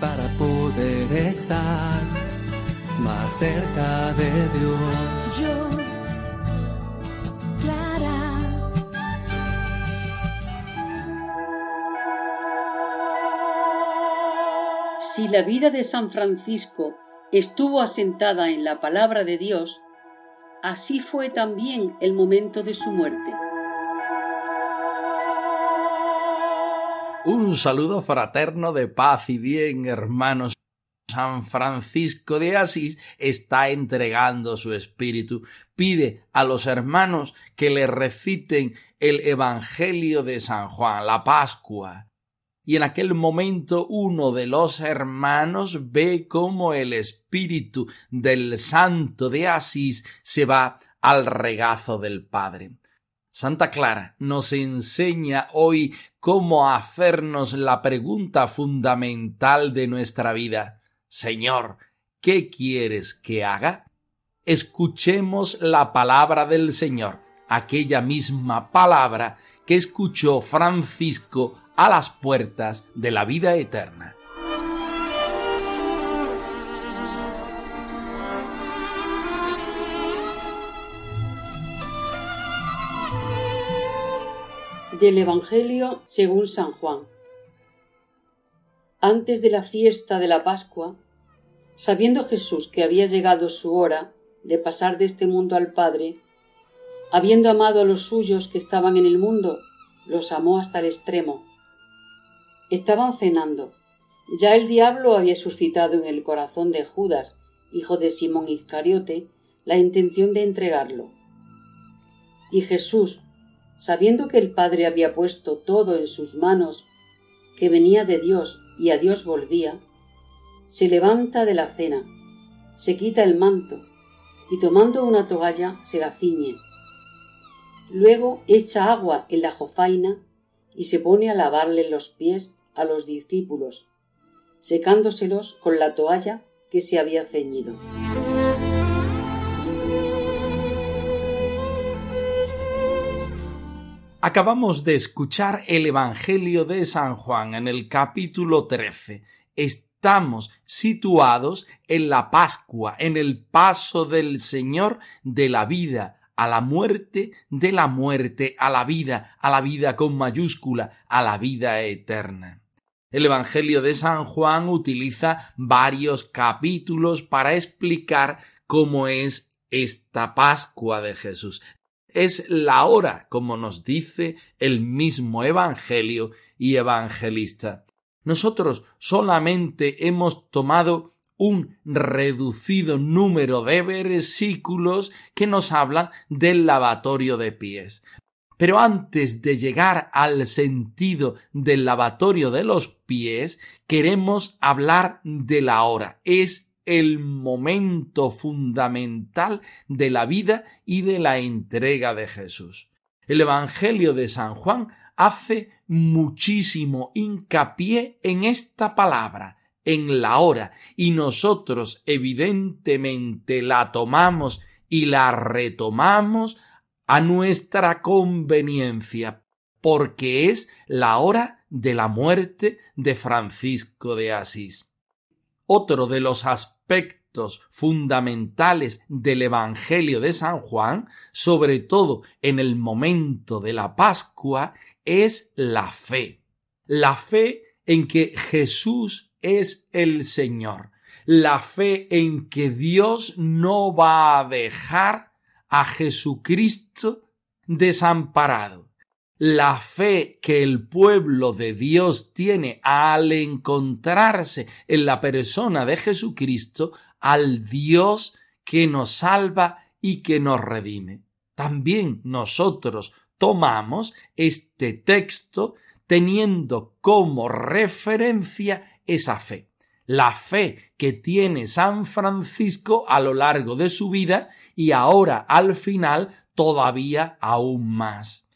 para poder estar más cerca de Dios. Yo, Clara. Si la vida de San Francisco estuvo asentada en la palabra de Dios, así fue también el momento de su muerte. Un saludo fraterno de paz y bien, hermanos. San Francisco de Asís está entregando su espíritu. Pide a los hermanos que le reciten el Evangelio de San Juan, la Pascua. Y en aquel momento uno de los hermanos ve cómo el espíritu del santo de Asís se va al regazo del Padre. Santa Clara nos enseña hoy cómo hacernos la pregunta fundamental de nuestra vida. Señor, ¿qué quieres que haga? Escuchemos la palabra del Señor, aquella misma palabra que escuchó Francisco a las puertas de la vida eterna. Del Evangelio según San Juan. Antes de la fiesta de la Pascua, sabiendo Jesús que había llegado su hora de pasar de este mundo al Padre, habiendo amado a los suyos que estaban en el mundo, los amó hasta el extremo. Estaban cenando. Ya el diablo había suscitado en el corazón de Judas, hijo de Simón Iscariote, la intención de entregarlo. Y Jesús, sabiendo que el Padre había puesto todo en sus manos, que venía de Dios y a Dios volvía, se levanta de la cena, se quita el manto y tomando una toalla se la ciñe. Luego echa agua en la jofaina y se pone a lavarle los pies a los discípulos, secándoselos con la toalla que se había ceñido. Acabamos de escuchar el Evangelio de San Juan en el capítulo 13. Estamos situados en la Pascua, en el paso del Señor de la vida a la muerte, de la muerte a la vida, a la vida con mayúscula, a la vida eterna. El Evangelio de San Juan utiliza varios capítulos para explicar cómo es esta Pascua de Jesús es la hora, como nos dice el mismo Evangelio y Evangelista. Nosotros solamente hemos tomado un reducido número de versículos que nos hablan del lavatorio de pies. Pero antes de llegar al sentido del lavatorio de los pies, queremos hablar de la hora. Es el momento fundamental de la vida y de la entrega de Jesús. El Evangelio de San Juan hace muchísimo hincapié en esta palabra, en la hora, y nosotros evidentemente la tomamos y la retomamos a nuestra conveniencia, porque es la hora de la muerte de Francisco de Asís. Otro de los aspectos fundamentales del Evangelio de San Juan, sobre todo en el momento de la Pascua, es la fe. La fe en que Jesús es el Señor. La fe en que Dios no va a dejar a Jesucristo desamparado la fe que el pueblo de Dios tiene al encontrarse en la persona de Jesucristo, al Dios que nos salva y que nos redime. También nosotros tomamos este texto teniendo como referencia esa fe. La fe que tiene San Francisco a lo largo de su vida y ahora al final todavía aún más.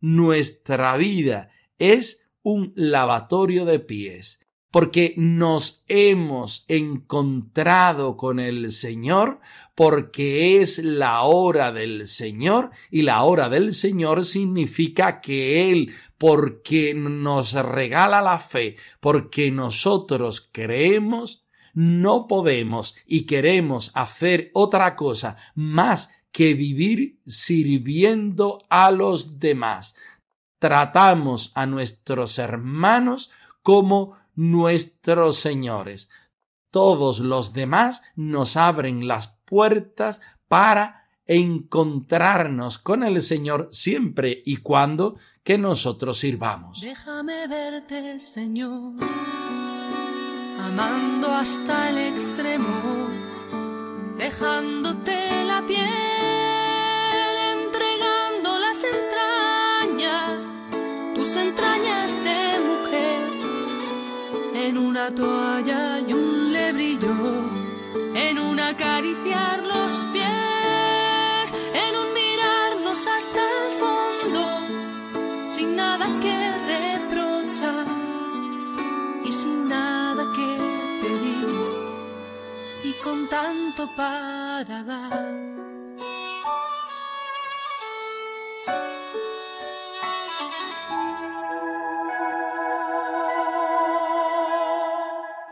Nuestra vida es un lavatorio de pies porque nos hemos encontrado con el Señor, porque es la hora del Señor, y la hora del Señor significa que Él, porque nos regala la fe, porque nosotros creemos, no podemos y queremos hacer otra cosa más que vivir sirviendo a los demás. Tratamos a nuestros hermanos como nuestros señores. Todos los demás nos abren las puertas para encontrarnos con el Señor siempre y cuando que nosotros sirvamos. Déjame verte, Señor, amando hasta el extremo, dejándote entrañas de mujer en una toalla y un lebrillo, en un acariciar los pies, en un mirarnos hasta el fondo, sin nada que reprochar y sin nada que pedir, y con tanto para dar.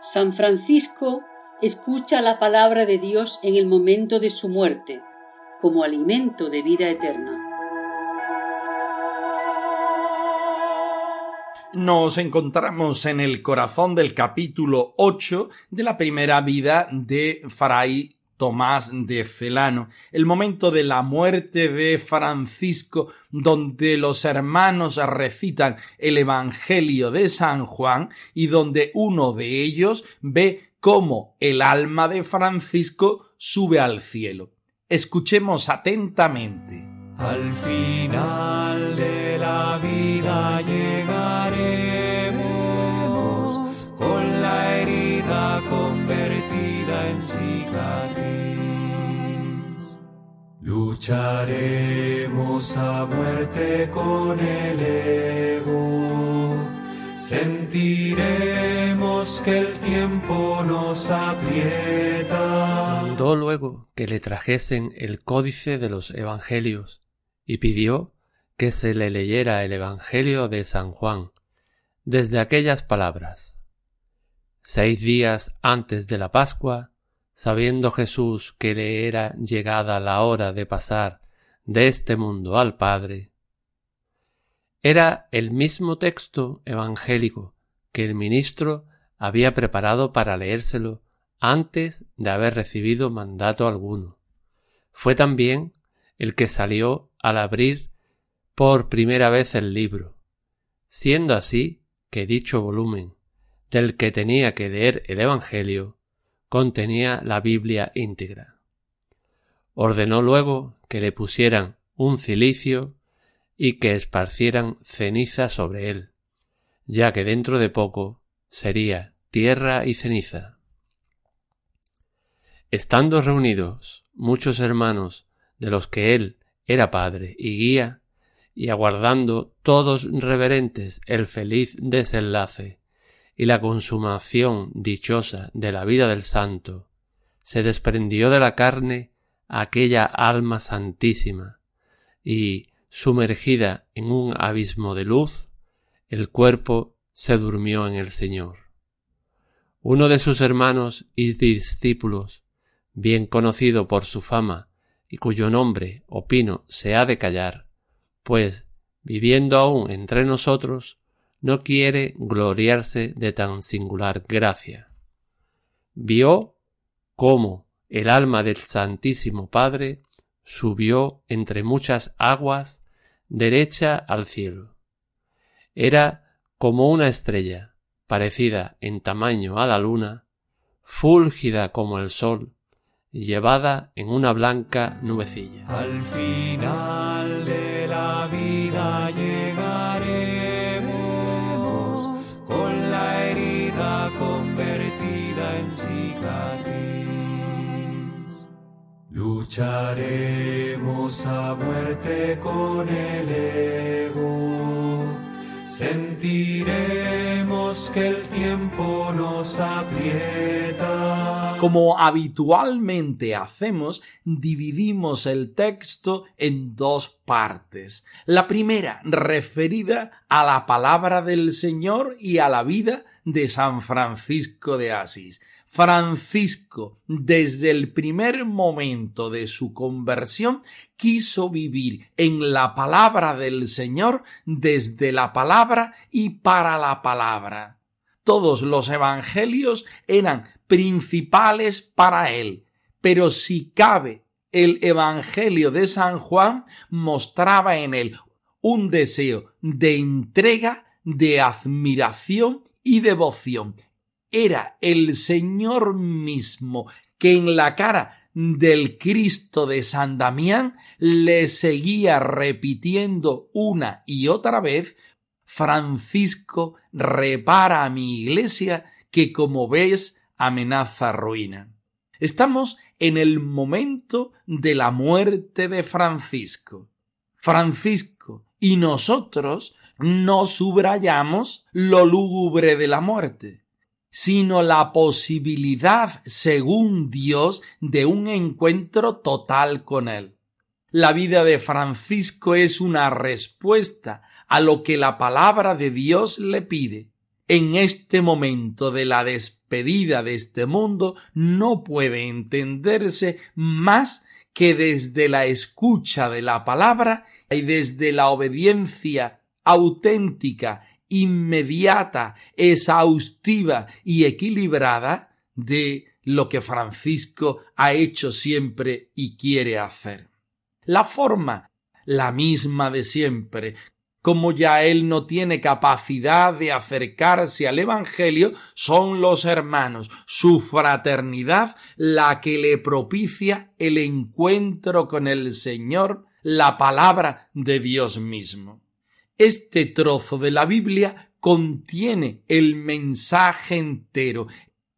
San Francisco escucha la palabra de Dios en el momento de su muerte, como alimento de vida eterna. Nos encontramos en el corazón del capítulo 8 de la primera vida de Fray Tomás de Celano, el momento de la muerte de Francisco, donde los hermanos recitan el Evangelio de San Juan y donde uno de ellos ve cómo el alma de Francisco sube al cielo. Escuchemos atentamente. Al final de la vida Lucharemos a muerte con el ego, sentiremos que el tiempo nos aprieta. Mandó luego que le trajesen el códice de los evangelios y pidió que se le leyera el evangelio de San Juan, desde aquellas palabras. Seis días antes de la Pascua, sabiendo Jesús que le era llegada la hora de pasar de este mundo al Padre, era el mismo texto evangélico que el ministro había preparado para leérselo antes de haber recibido mandato alguno. Fue también el que salió al abrir por primera vez el libro, siendo así que dicho volumen, del que tenía que leer el Evangelio, contenía la Biblia íntegra. Ordenó luego que le pusieran un cilicio y que esparcieran ceniza sobre él, ya que dentro de poco sería tierra y ceniza. Estando reunidos muchos hermanos de los que él era padre y guía, y aguardando todos reverentes el feliz desenlace y la consumación dichosa de la vida del santo, se desprendió de la carne aquella alma santísima, y, sumergida en un abismo de luz, el cuerpo se durmió en el Señor. Uno de sus hermanos y discípulos, bien conocido por su fama, y cuyo nombre, opino, se ha de callar, pues, viviendo aún entre nosotros, no quiere gloriarse de tan singular gracia. Vio cómo el alma del Santísimo Padre subió entre muchas aguas derecha al cielo. Era como una estrella, parecida en tamaño a la luna, fúlgida como el sol, llevada en una blanca nubecilla. Al final de la vida Lucharemos a muerte con el ego sentiremos que el tiempo nos aprieta. Como habitualmente hacemos, dividimos el texto en dos partes. La primera, referida a la palabra del Señor y a la vida de San Francisco de Asís. Francisco, desde el primer momento de su conversión, quiso vivir en la palabra del Señor desde la palabra y para la palabra. Todos los evangelios eran principales para él, pero si cabe el Evangelio de San Juan mostraba en él un deseo de entrega, de admiración y devoción, era el Señor mismo que en la cara del Cristo de San Damián le seguía repitiendo una y otra vez Francisco repara a mi iglesia que como ves amenaza ruina. Estamos en el momento de la muerte de Francisco. Francisco y nosotros no subrayamos lo lúgubre de la muerte sino la posibilidad, según Dios, de un encuentro total con Él. La vida de Francisco es una respuesta a lo que la palabra de Dios le pide. En este momento de la despedida de este mundo no puede entenderse más que desde la escucha de la palabra y desde la obediencia auténtica inmediata, exhaustiva y equilibrada de lo que Francisco ha hecho siempre y quiere hacer. La forma, la misma de siempre, como ya él no tiene capacidad de acercarse al Evangelio, son los hermanos, su fraternidad, la que le propicia el encuentro con el Señor, la palabra de Dios mismo. Este trozo de la Biblia contiene el mensaje entero.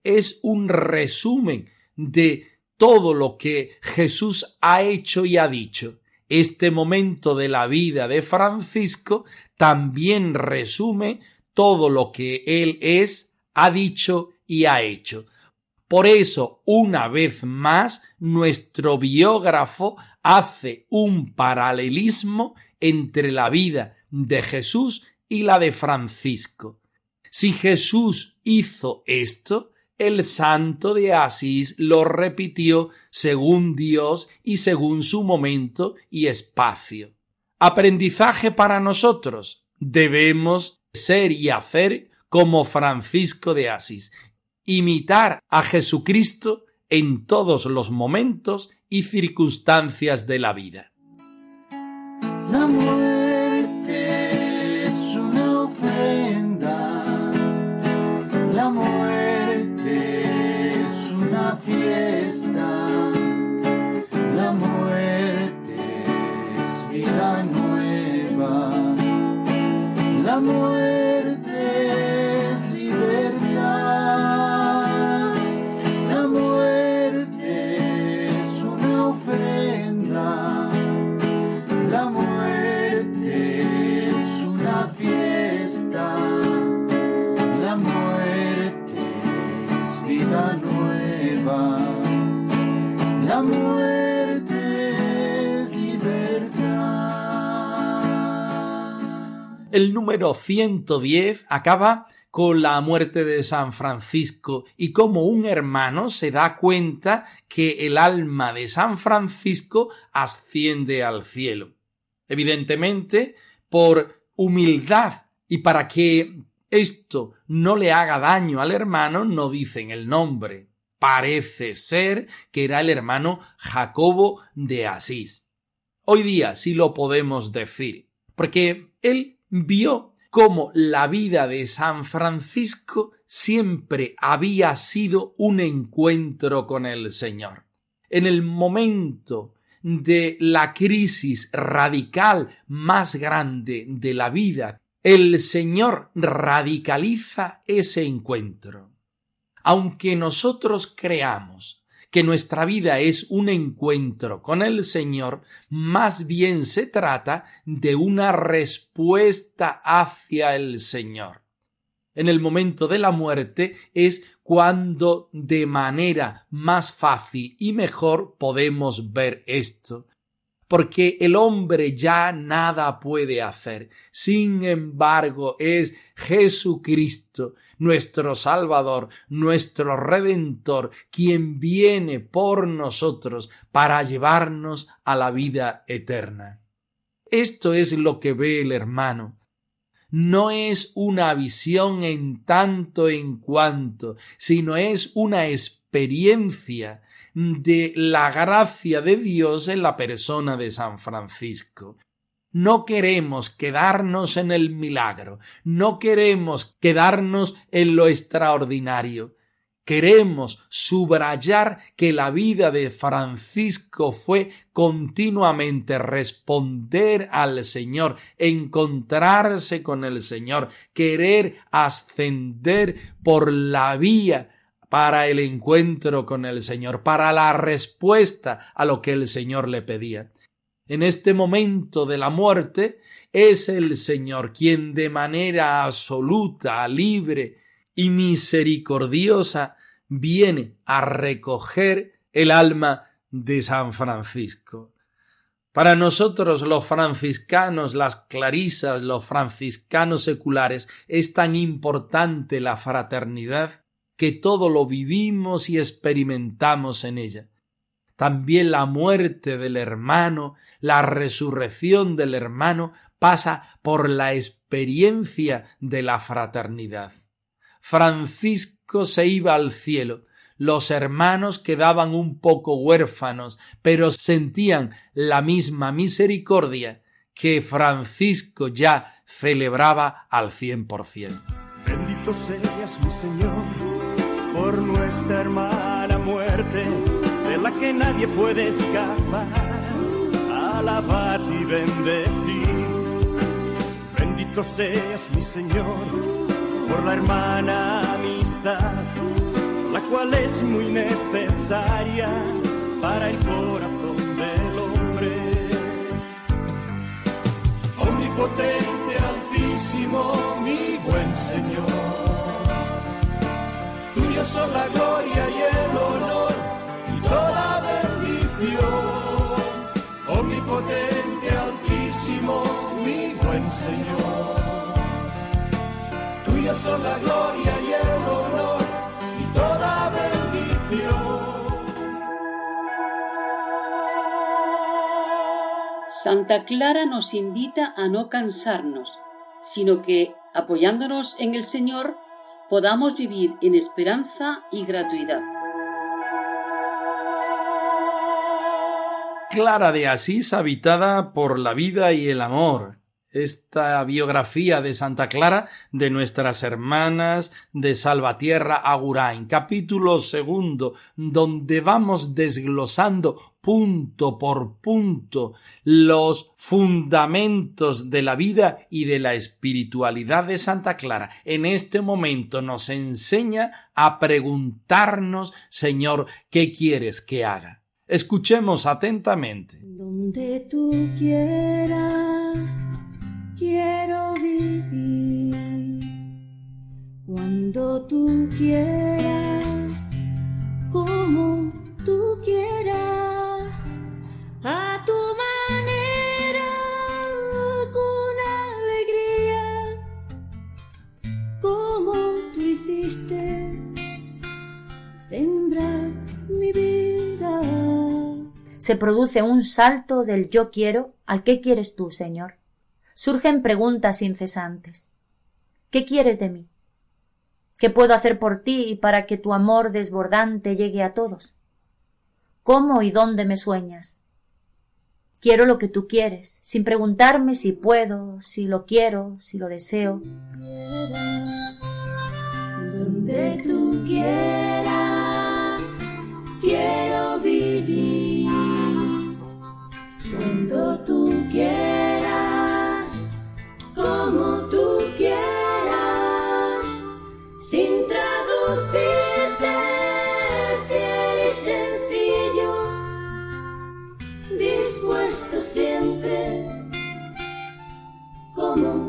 Es un resumen de todo lo que Jesús ha hecho y ha dicho. Este momento de la vida de Francisco también resume todo lo que él es, ha dicho y ha hecho. Por eso, una vez más, nuestro biógrafo hace un paralelismo entre la vida de Jesús y la de Francisco. Si Jesús hizo esto, el santo de Asís lo repitió según Dios y según su momento y espacio. Aprendizaje para nosotros. Debemos ser y hacer como Francisco de Asís, imitar a Jesucristo en todos los momentos y circunstancias de la vida. El número 110 acaba con la muerte de San Francisco y como un hermano se da cuenta que el alma de San Francisco asciende al cielo. Evidentemente, por humildad y para que esto no le haga daño al hermano, no dicen el nombre. Parece ser que era el hermano Jacobo de Asís. Hoy día sí lo podemos decir, porque él vio cómo la vida de San Francisco siempre había sido un encuentro con el Señor. En el momento de la crisis radical más grande de la vida, el Señor radicaliza ese encuentro. Aunque nosotros creamos que nuestra vida es un encuentro con el Señor, más bien se trata de una respuesta hacia el Señor. En el momento de la muerte es cuando de manera más fácil y mejor podemos ver esto porque el hombre ya nada puede hacer. Sin embargo, es Jesucristo, nuestro Salvador, nuestro Redentor, quien viene por nosotros para llevarnos a la vida eterna. Esto es lo que ve el hermano. No es una visión en tanto en cuanto, sino es una experiencia de la gracia de Dios en la persona de San Francisco. No queremos quedarnos en el milagro, no queremos quedarnos en lo extraordinario. Queremos subrayar que la vida de Francisco fue continuamente responder al Señor, encontrarse con el Señor, querer ascender por la vía para el encuentro con el Señor, para la respuesta a lo que el Señor le pedía. En este momento de la muerte es el Señor quien de manera absoluta, libre y misericordiosa viene a recoger el alma de San Francisco. Para nosotros los franciscanos, las clarisas, los franciscanos seculares, es tan importante la fraternidad que todo lo vivimos y experimentamos en ella. También la muerte del hermano, la resurrección del hermano pasa por la experiencia de la fraternidad. Francisco se iba al cielo, los hermanos quedaban un poco huérfanos, pero sentían la misma misericordia que Francisco ya celebraba al cien por cien. Bendito seas mi Señor por nuestra hermana muerte, la que nadie puede escapar. Alabar y bendecir. Bendito seas mi Señor por la hermana amistad, la cual es muy necesaria para el corazón del hombre. Omnipotente, altísimo, mi buen Señor son la gloria y el altísimo, mi Señor. Tuya son la gloria y el honor y toda bendición. Santa Clara nos invita a no cansarnos, sino que, apoyándonos en el Señor, podamos vivir en esperanza y gratuidad. Clara de Asís habitada por la vida y el amor. Esta biografía de Santa Clara de nuestras hermanas de Salvatierra Agurain, capítulo segundo, donde vamos desglosando punto por punto los fundamentos de la vida y de la espiritualidad de Santa Clara, en este momento nos enseña a preguntarnos, Señor, ¿qué quieres que haga? Escuchemos atentamente. Donde tú quieras, quiero vivir. Cuando tú quieras, Se produce un salto del yo quiero al qué quieres tú, Señor. Surgen preguntas incesantes. ¿Qué quieres de mí? ¿Qué puedo hacer por ti para que tu amor desbordante llegue a todos? ¿Cómo y dónde me sueñas? Quiero lo que tú quieres, sin preguntarme si puedo, si lo quiero, si lo deseo. Donde tú quieras, quiero vivir cuando tú quieras, como tú quieras, sin traducirte, fiel y sencillo, dispuesto siempre, como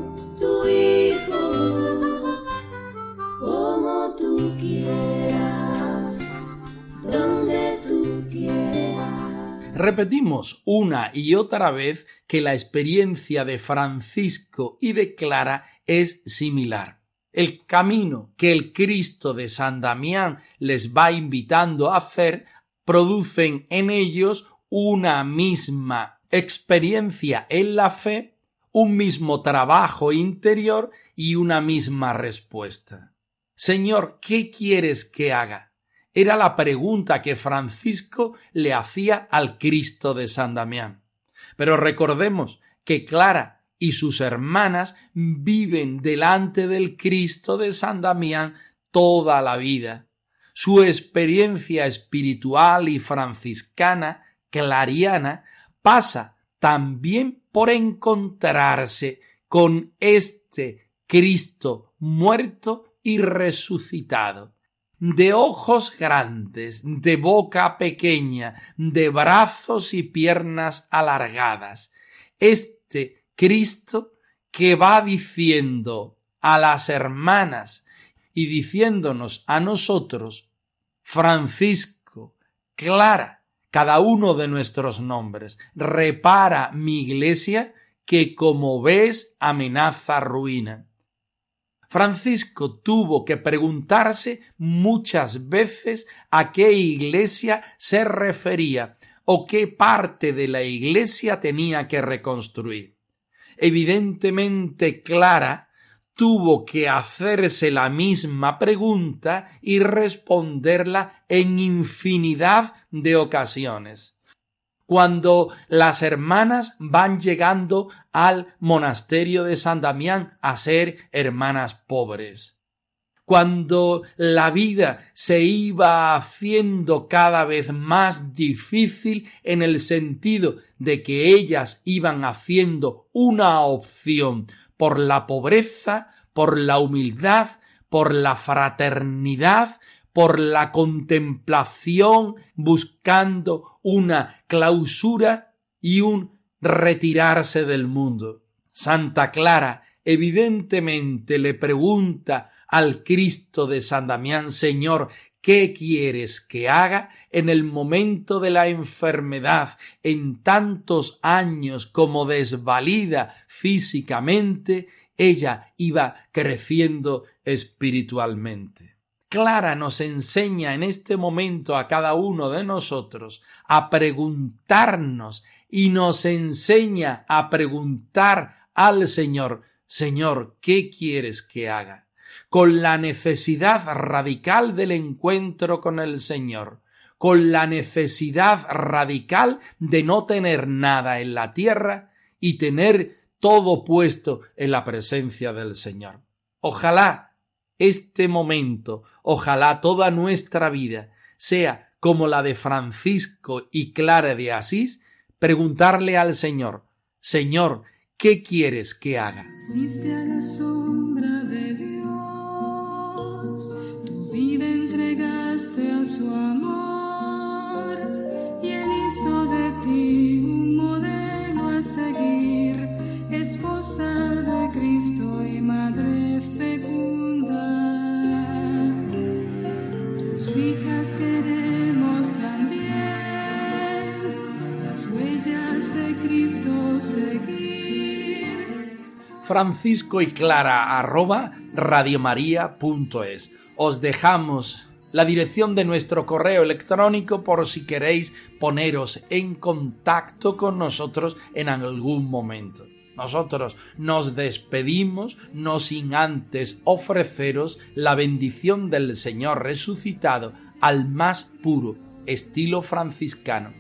Repetimos una y otra vez que la experiencia de Francisco y de Clara es similar. El camino que el Cristo de San Damián les va invitando a hacer producen en ellos una misma experiencia en la fe, un mismo trabajo interior y una misma respuesta. Señor, ¿qué quieres que haga? Era la pregunta que Francisco le hacía al Cristo de San Damián. Pero recordemos que Clara y sus hermanas viven delante del Cristo de San Damián toda la vida. Su experiencia espiritual y franciscana, clariana, pasa también por encontrarse con este Cristo muerto y resucitado de ojos grandes, de boca pequeña, de brazos y piernas alargadas. Este Cristo que va diciendo a las hermanas y diciéndonos a nosotros, Francisco, Clara, cada uno de nuestros nombres, repara mi iglesia que como ves amenaza ruina. Francisco tuvo que preguntarse muchas veces a qué iglesia se refería o qué parte de la iglesia tenía que reconstruir. Evidentemente Clara tuvo que hacerse la misma pregunta y responderla en infinidad de ocasiones cuando las hermanas van llegando al monasterio de San Damián a ser hermanas pobres. Cuando la vida se iba haciendo cada vez más difícil en el sentido de que ellas iban haciendo una opción por la pobreza, por la humildad, por la fraternidad, por la contemplación, buscando una clausura y un retirarse del mundo. Santa Clara evidentemente le pregunta al Cristo de San Damián, Señor, ¿qué quieres que haga en el momento de la enfermedad, en tantos años como desvalida físicamente, ella iba creciendo espiritualmente? Clara nos enseña en este momento a cada uno de nosotros a preguntarnos y nos enseña a preguntar al Señor, Señor, ¿qué quieres que haga? Con la necesidad radical del encuentro con el Señor, con la necesidad radical de no tener nada en la tierra y tener todo puesto en la presencia del Señor. Ojalá este momento, ojalá toda nuestra vida sea como la de Francisco y Clara de Asís, preguntarle al Señor, Señor, ¿qué quieres que haga? A la sombra de Dios, tu vida entregaste a su amor y él hizo de ti Francisco y Clara arroba radiomaria.es. Os dejamos la dirección de nuestro correo electrónico por si queréis poneros en contacto con nosotros en algún momento. Nosotros nos despedimos no sin antes ofreceros la bendición del Señor resucitado al más puro estilo franciscano.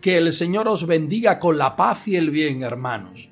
Que el Señor os bendiga con la paz y el bien, hermanos.